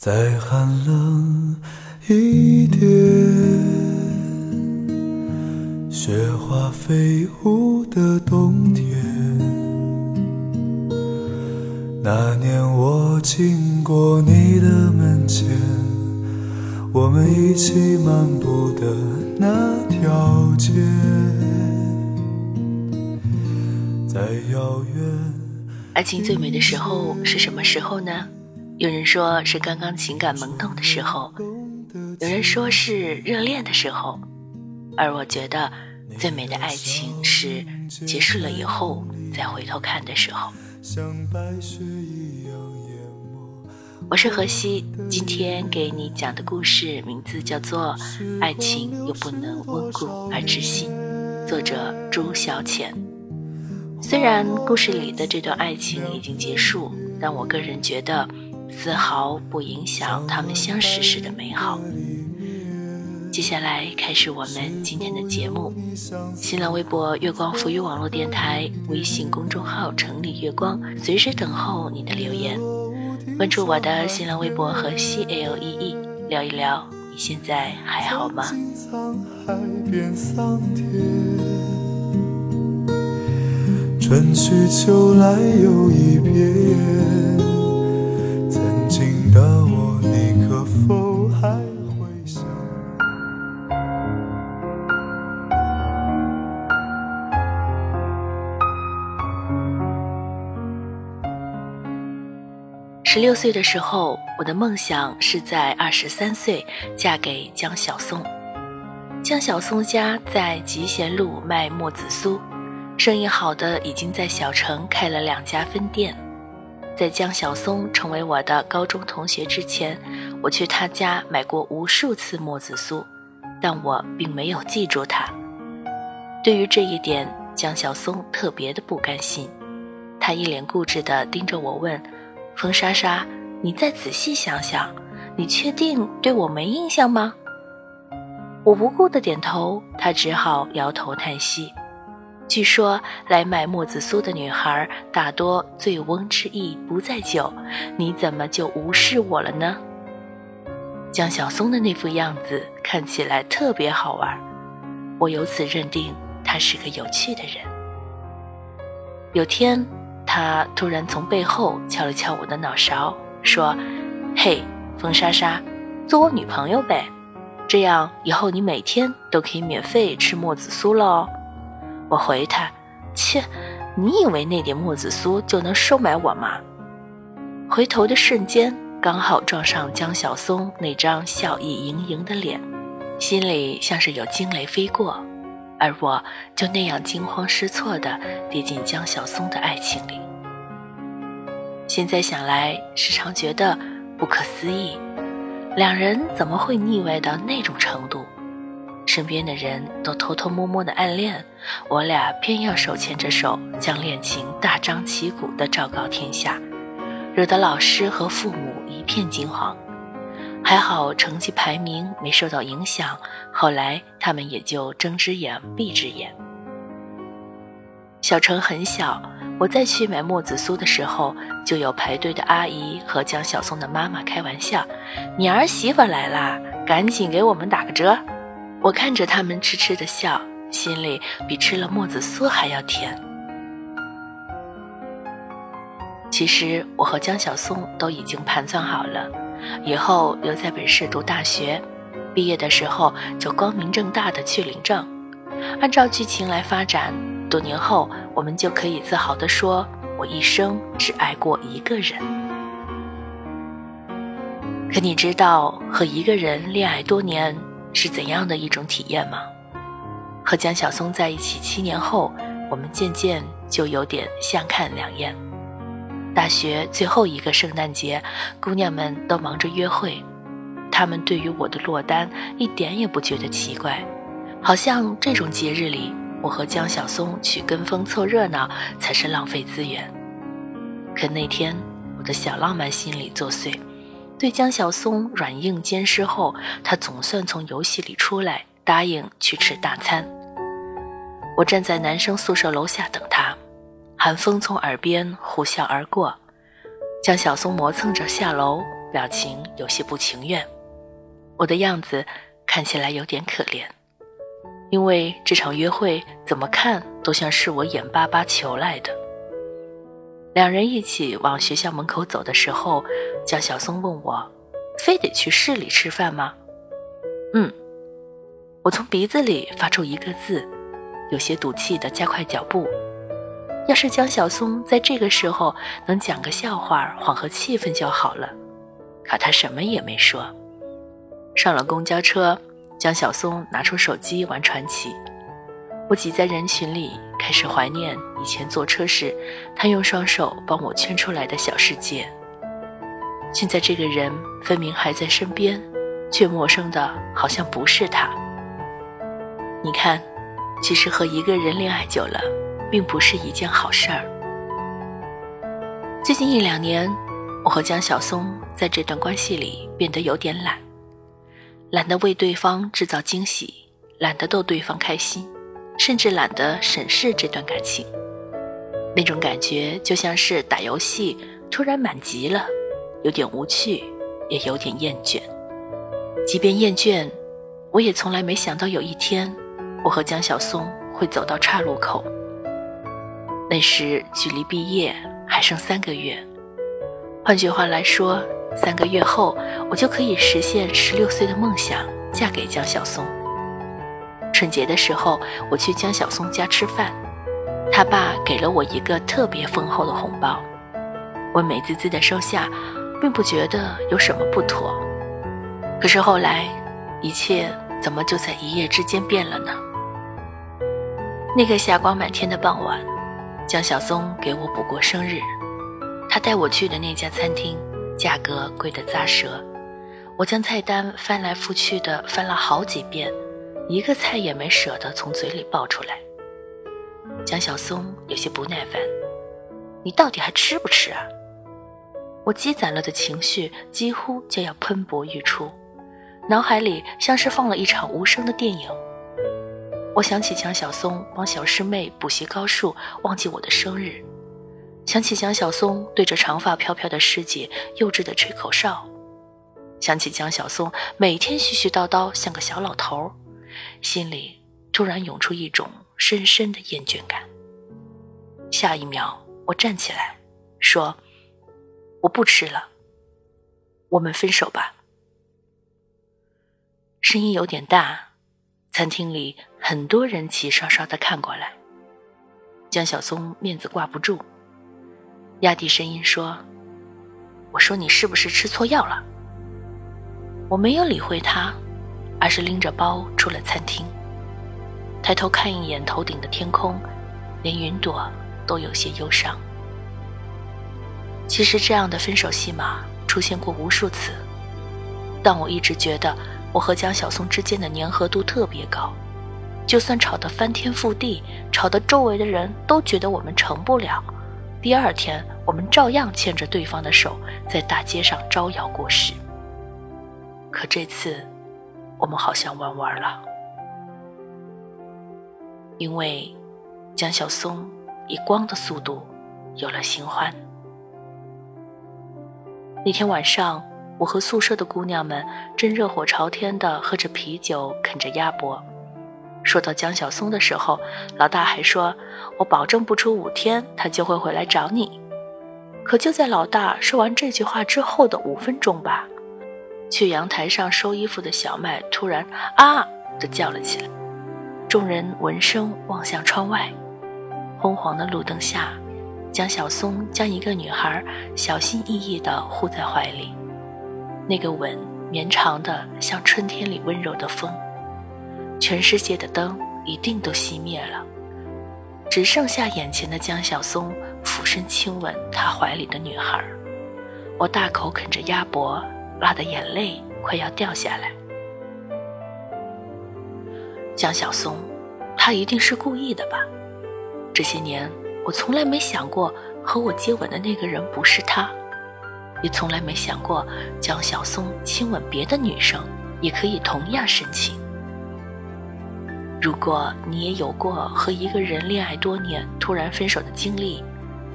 再寒冷一点，雪花飞舞的冬天。那年我经过你的门前，我们一起漫步的那条街，在遥远。爱情最美的时候是什么时候呢？有人说是刚刚情感萌动的时候，有人说是热恋的时候，而我觉得最美的爱情是结束了以后再回头看的时候。我是何西，今天给你讲的故事名字叫做《爱情又不能温故而知新》，作者朱小浅。虽然故事里的这段爱情已经结束，但我个人觉得。丝毫不影响他们相识时的美好。接下来开始我们今天的节目。新浪微博月光浮语网络电台，微信公众号城里月光，随时等候你的留言。关注我的新浪微博和 C L E E，聊一聊你现在还好吗？春去秋来又一遍的我，你可否还会想？十六岁的时候，我的梦想是在二十三岁嫁给江小松。江小松家在集贤路卖墨子酥，生意好的已经在小城开了两家分店。在江小松成为我的高中同学之前，我去他家买过无数次墨子酥，但我并没有记住他。对于这一点，江小松特别的不甘心，他一脸固执地盯着我问：“风莎莎，你再仔细想想，你确定对我没印象吗？”我无辜的点头，他只好摇头叹息。据说来买墨子酥的女孩大多醉翁之意不在酒，你怎么就无视我了呢？江小松的那副样子看起来特别好玩，我由此认定他是个有趣的人。有天，他突然从背后敲了敲我的脑勺，说：“嘿，风莎莎，做我女朋友呗，这样以后你每天都可以免费吃墨子酥了哦。”我回他：“切，你以为那点木子酥就能收买我吗？”回头的瞬间，刚好撞上江小松那张笑意盈盈的脸，心里像是有惊雷飞过，而我就那样惊慌失措地跌进江小松的爱情里。现在想来，时常觉得不可思议，两人怎么会腻歪到那种程度？身边的人都偷偷摸摸的暗恋，我俩偏要手牵着手将恋情大张旗鼓的昭告天下，惹得老师和父母一片惊慌。还好成绩排名没受到影响，后来他们也就睁只眼闭只眼。小城很小，我再去买墨子酥的时候，就有排队的阿姨和江小松的妈妈开玩笑：“你儿媳妇来啦，赶紧给我们打个折。”我看着他们痴痴的笑，心里比吃了墨子酥还要甜。其实我和江小松都已经盘算好了，以后留在本市读大学，毕业的时候就光明正大的去领证。按照剧情来发展，多年后我们就可以自豪地说：“我一生只爱过一个人。”可你知道和一个人恋爱多年？是怎样的一种体验吗？和江小松在一起七年后，我们渐渐就有点相看两厌。大学最后一个圣诞节，姑娘们都忙着约会，她们对于我的落单一点也不觉得奇怪，好像这种节日里，我和江小松去跟风凑热闹才是浪费资源。可那天，我的小浪漫心理作祟。对江小松软硬兼施后，他总算从游戏里出来，答应去吃大餐。我站在男生宿舍楼下等他，寒风从耳边呼啸而过。江小松磨蹭着下楼，表情有些不情愿，我的样子看起来有点可怜，因为这场约会怎么看都像是我眼巴巴求来的。两人一起往学校门口走的时候，江小松问我：“非得去市里吃饭吗？”“嗯。”我从鼻子里发出一个字，有些赌气的加快脚步。要是江小松在这个时候能讲个笑话缓和气氛就好了，可他什么也没说。上了公交车，江小松拿出手机玩传奇。我挤在人群里，开始怀念以前坐车时他用双手帮我圈出来的小世界。现在这个人分明还在身边，却陌生的好像不是他。你看，其实和一个人恋爱久了。并不是一件好事儿。最近一两年，我和江小松在这段关系里变得有点懒，懒得为对方制造惊喜，懒得逗对方开心，甚至懒得审视这段感情。那种感觉就像是打游戏突然满级了，有点无趣，也有点厌倦。即便厌倦，我也从来没想到有一天，我和江小松会走到岔路口。那时距离毕业还剩三个月，换句话来说，三个月后我就可以实现十六岁的梦想，嫁给江小松。春节的时候，我去江小松家吃饭，他爸给了我一个特别丰厚的红包，我美滋滋的收下，并不觉得有什么不妥。可是后来，一切怎么就在一夜之间变了呢？那个霞光满天的傍晚。江小松给我补过生日，他带我去的那家餐厅，价格贵得咂舌。我将菜单翻来覆去的翻了好几遍，一个菜也没舍得从嘴里爆出来。江小松有些不耐烦：“你到底还吃不吃啊？”我积攒了的情绪几乎就要喷薄欲出，脑海里像是放了一场无声的电影。我想起江小松帮小师妹补习高数，忘记我的生日；想起江小松对着长发飘飘的师姐幼稚的吹口哨；想起江小松每天絮絮叨叨像个小老头，心里突然涌出一种深深的厌倦感。下一秒，我站起来，说：“我不吃了，我们分手吧。”声音有点大。餐厅里很多人齐刷刷的看过来，江小松面子挂不住，压低声音说：“我说你是不是吃错药了？”我没有理会他，而是拎着包出了餐厅，抬头看一眼头顶的天空，连云朵都有些忧伤。其实这样的分手戏码出现过无数次，但我一直觉得。我和江小松之间的粘合度特别高，就算吵得翻天覆地，吵得周围的人都觉得我们成不了，第二天我们照样牵着对方的手在大街上招摇过市。可这次，我们好像玩完了，因为江小松以光的速度有了新欢。那天晚上。我和宿舍的姑娘们正热火朝天的喝着啤酒，啃着鸭脖。说到江小松的时候，老大还说：“我保证不出五天，他就会回来找你。”可就在老大说完这句话之后的五分钟吧，去阳台上收衣服的小麦突然“啊”的叫了起来。众人闻声望向窗外，昏黄的路灯下，江小松将一个女孩小心翼翼地护在怀里。那个吻绵长的像春天里温柔的风，全世界的灯一定都熄灭了，只剩下眼前的江小松俯身亲吻他怀里的女孩。我大口啃着鸭脖，辣的眼泪快要掉下来。江小松，他一定是故意的吧？这些年我从来没想过和我接吻的那个人不是他。也从来没想过，江小松亲吻别的女生也可以同样深情。如果你也有过和一个人恋爱多年突然分手的经历，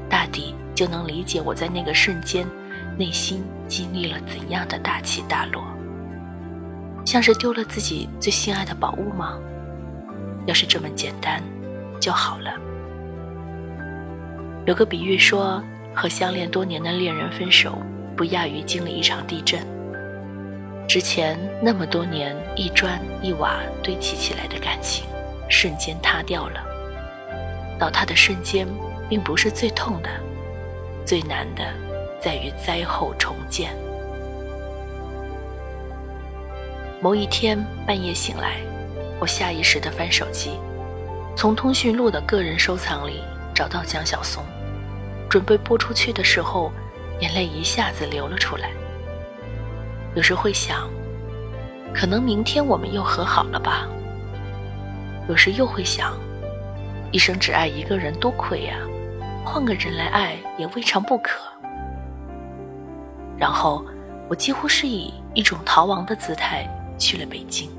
大抵就能理解我在那个瞬间内心经历了怎样的大起大落？像是丢了自己最心爱的宝物吗？要是这么简单就好了。有个比喻说，和相恋多年的恋人分手，不亚于经历一场地震。之前那么多年一砖一瓦堆砌起来的感情，瞬间塌掉了。倒塌的瞬间，并不是最痛的，最难的在于灾后重建。某一天半夜醒来，我下意识地翻手机，从通讯录的个人收藏里找到江晓松。准备拨出去的时候，眼泪一下子流了出来。有时会想，可能明天我们又和好了吧。有时又会想，一生只爱一个人多亏呀，换个人来爱也未尝不可。然后，我几乎是以一种逃亡的姿态去了北京。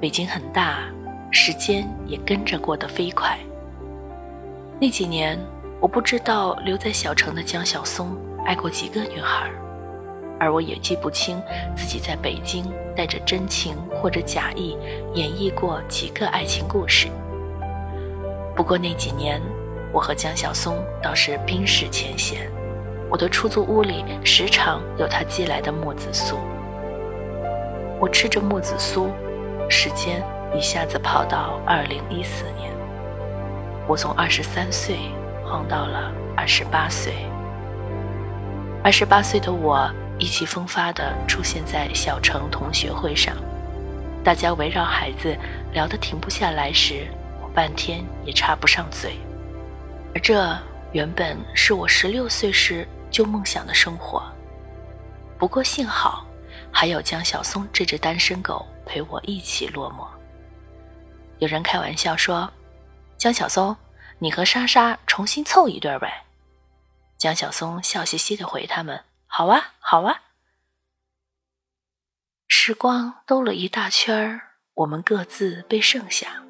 北京很大，时间也跟着过得飞快。那几年，我不知道留在小城的江晓松爱过几个女孩，而我也记不清自己在北京带着真情或者假意演绎过几个爱情故事。不过那几年，我和江晓松倒是冰释前嫌。我的出租屋里时常有他寄来的木子酥，我吃着木子酥，时间一下子跑到二零一四年。我从二十三岁晃到了二十八岁。二十八岁的我意气风发地出现在小城同学会上，大家围绕孩子聊得停不下来时，我半天也插不上嘴。而这原本是我十六岁时就梦想的生活。不过幸好，还有江小松这只单身狗陪我一起落寞。有人开玩笑说。江小松，你和莎莎重新凑一对呗？江小松笑嘻嘻的回他们：“好啊，好啊。”时光兜了一大圈儿，我们各自被剩下。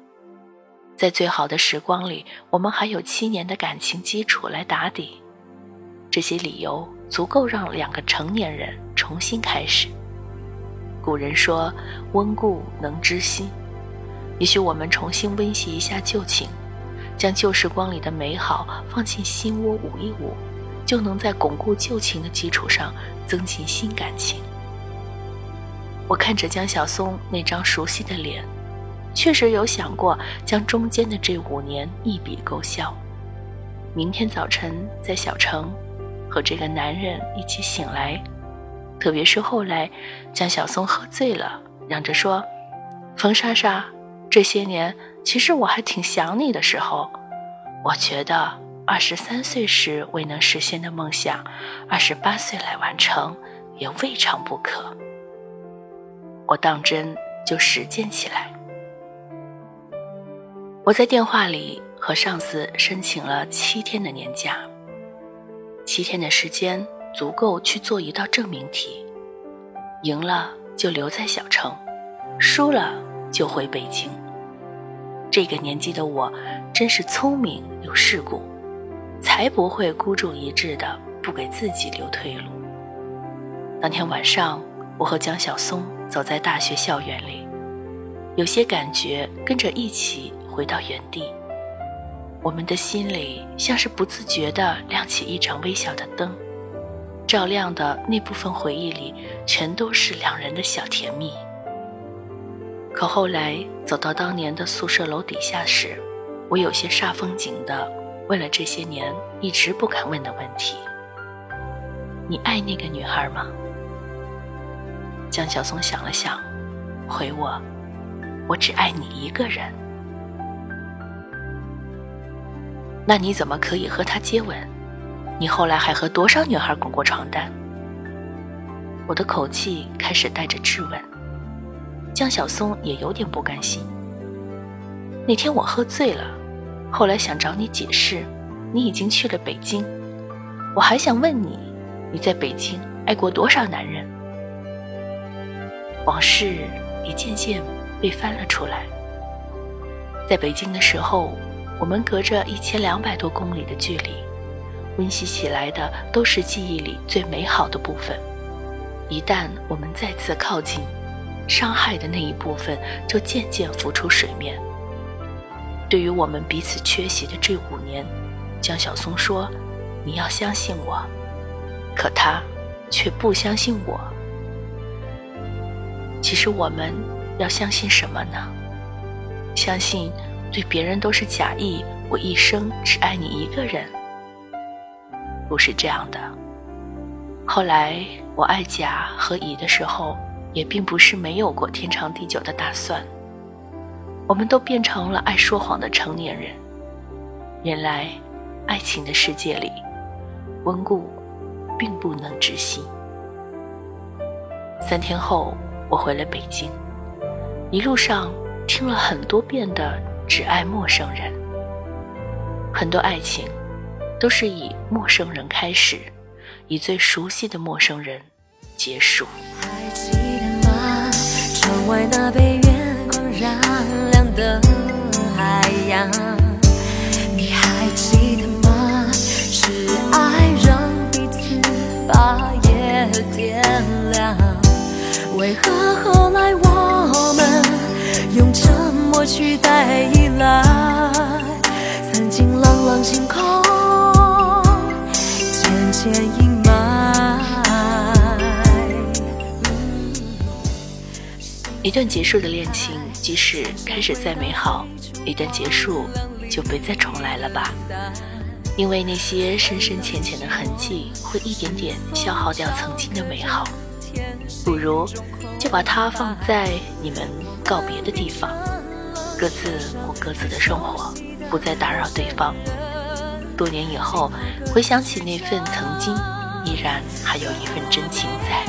在最好的时光里，我们还有七年的感情基础来打底，这些理由足够让两个成年人重新开始。古人说：“温故能知新。”也许我们重新温习一下旧情，将旧时光里的美好放进心窝捂一捂，就能在巩固旧情的基础上增进新感情。我看着江小松那张熟悉的脸，确实有想过将中间的这五年一笔勾销。明天早晨在小城，和这个男人一起醒来，特别是后来江小松喝醉了，嚷着说：“冯莎莎。”这些年，其实我还挺想你的时候，我觉得二十三岁时未能实现的梦想，二十八岁来完成也未尝不可。我当真就实践起来。我在电话里和上司申请了七天的年假，七天的时间足够去做一道证明题，赢了就留在小城，输了就回北京。这个年纪的我，真是聪明又世故，才不会孤注一掷的不给自己留退路。当天晚上，我和江小松走在大学校园里，有些感觉跟着一起回到原地。我们的心里像是不自觉地亮起一盏微小的灯，照亮的那部分回忆里，全都是两人的小甜蜜。可后来走到当年的宿舍楼底下时，我有些煞风景的问了这些年一直不敢问的问题：“你爱那个女孩吗？”江小松想了想，回我：“我只爱你一个人。”那你怎么可以和他接吻？你后来还和多少女孩滚过床单？我的口气开始带着质问。江小松也有点不甘心。那天我喝醉了，后来想找你解释，你已经去了北京。我还想问你，你在北京爱过多少男人？往事一件件被翻了出来。在北京的时候，我们隔着一千两百多公里的距离，温习起来的都是记忆里最美好的部分。一旦我们再次靠近，伤害的那一部分就渐渐浮出水面。对于我们彼此缺席的这五年，江晓松说：“你要相信我。”可他却不相信我。其实我们要相信什么呢？相信对别人都是假意，我一生只爱你一个人。不是这样的。后来我爱甲和乙的时候，也并不是没有过天长地久的打算。我们都变成了爱说谎的成年人。原来，爱情的世界里，温故并不能知新。三天后，我回了北京，一路上听了很多遍的《只爱陌生人》，很多爱情。都是以陌生人开始，以最熟悉的陌生人结束。还记得吗？窗外那被月光染亮的海洋。你还记得吗？是爱让彼此把夜点亮。为何后来我们用沉默取代依赖？曾经朗朗星空。一段结束的恋情，即使开始再美好，一旦结束，就别再重来了吧。因为那些深深浅浅的痕迹，会一点点消耗掉曾经的美好。不如就把它放在你们告别的地方，各自过各自的生活，不再打扰对方。多年以后，回想起那份曾经，依然还有一份真情在。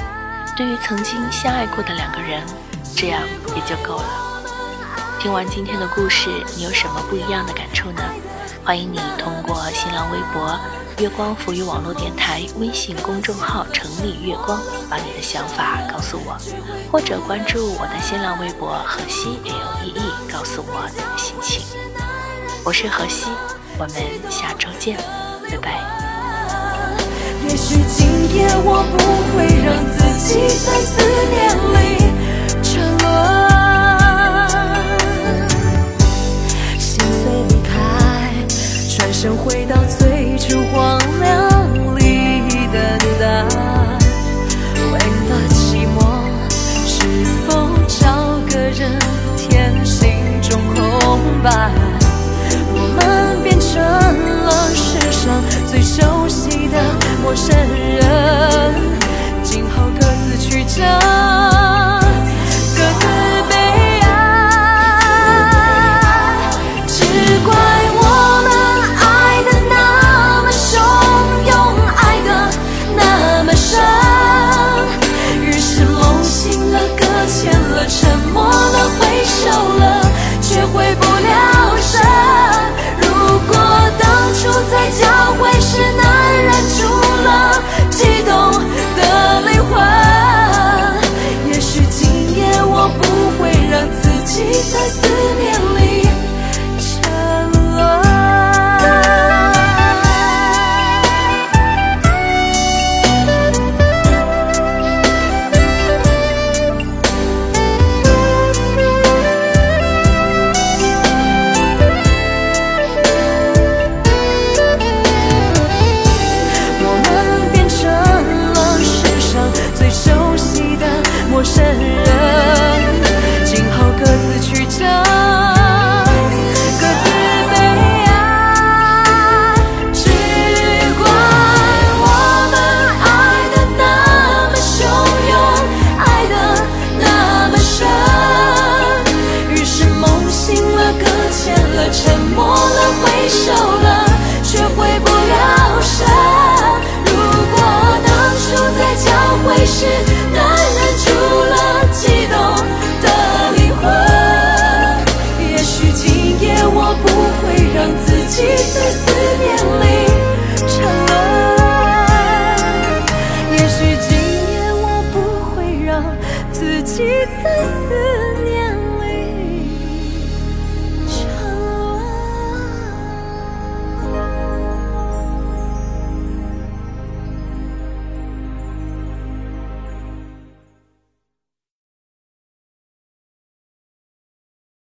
对于曾经相爱过的两个人，这样也就够了。听完今天的故事，你有什么不一样的感触呢？欢迎你通过新浪微博“月光浮语网络电台”微信公众号“城里月光”，把你的想法告诉我，或者关注我的新浪微博“荷西 L E E”，告诉我你的心情。我是荷西。我们下周见，拜拜。也许今夜我不会让自己在思念里沉沦，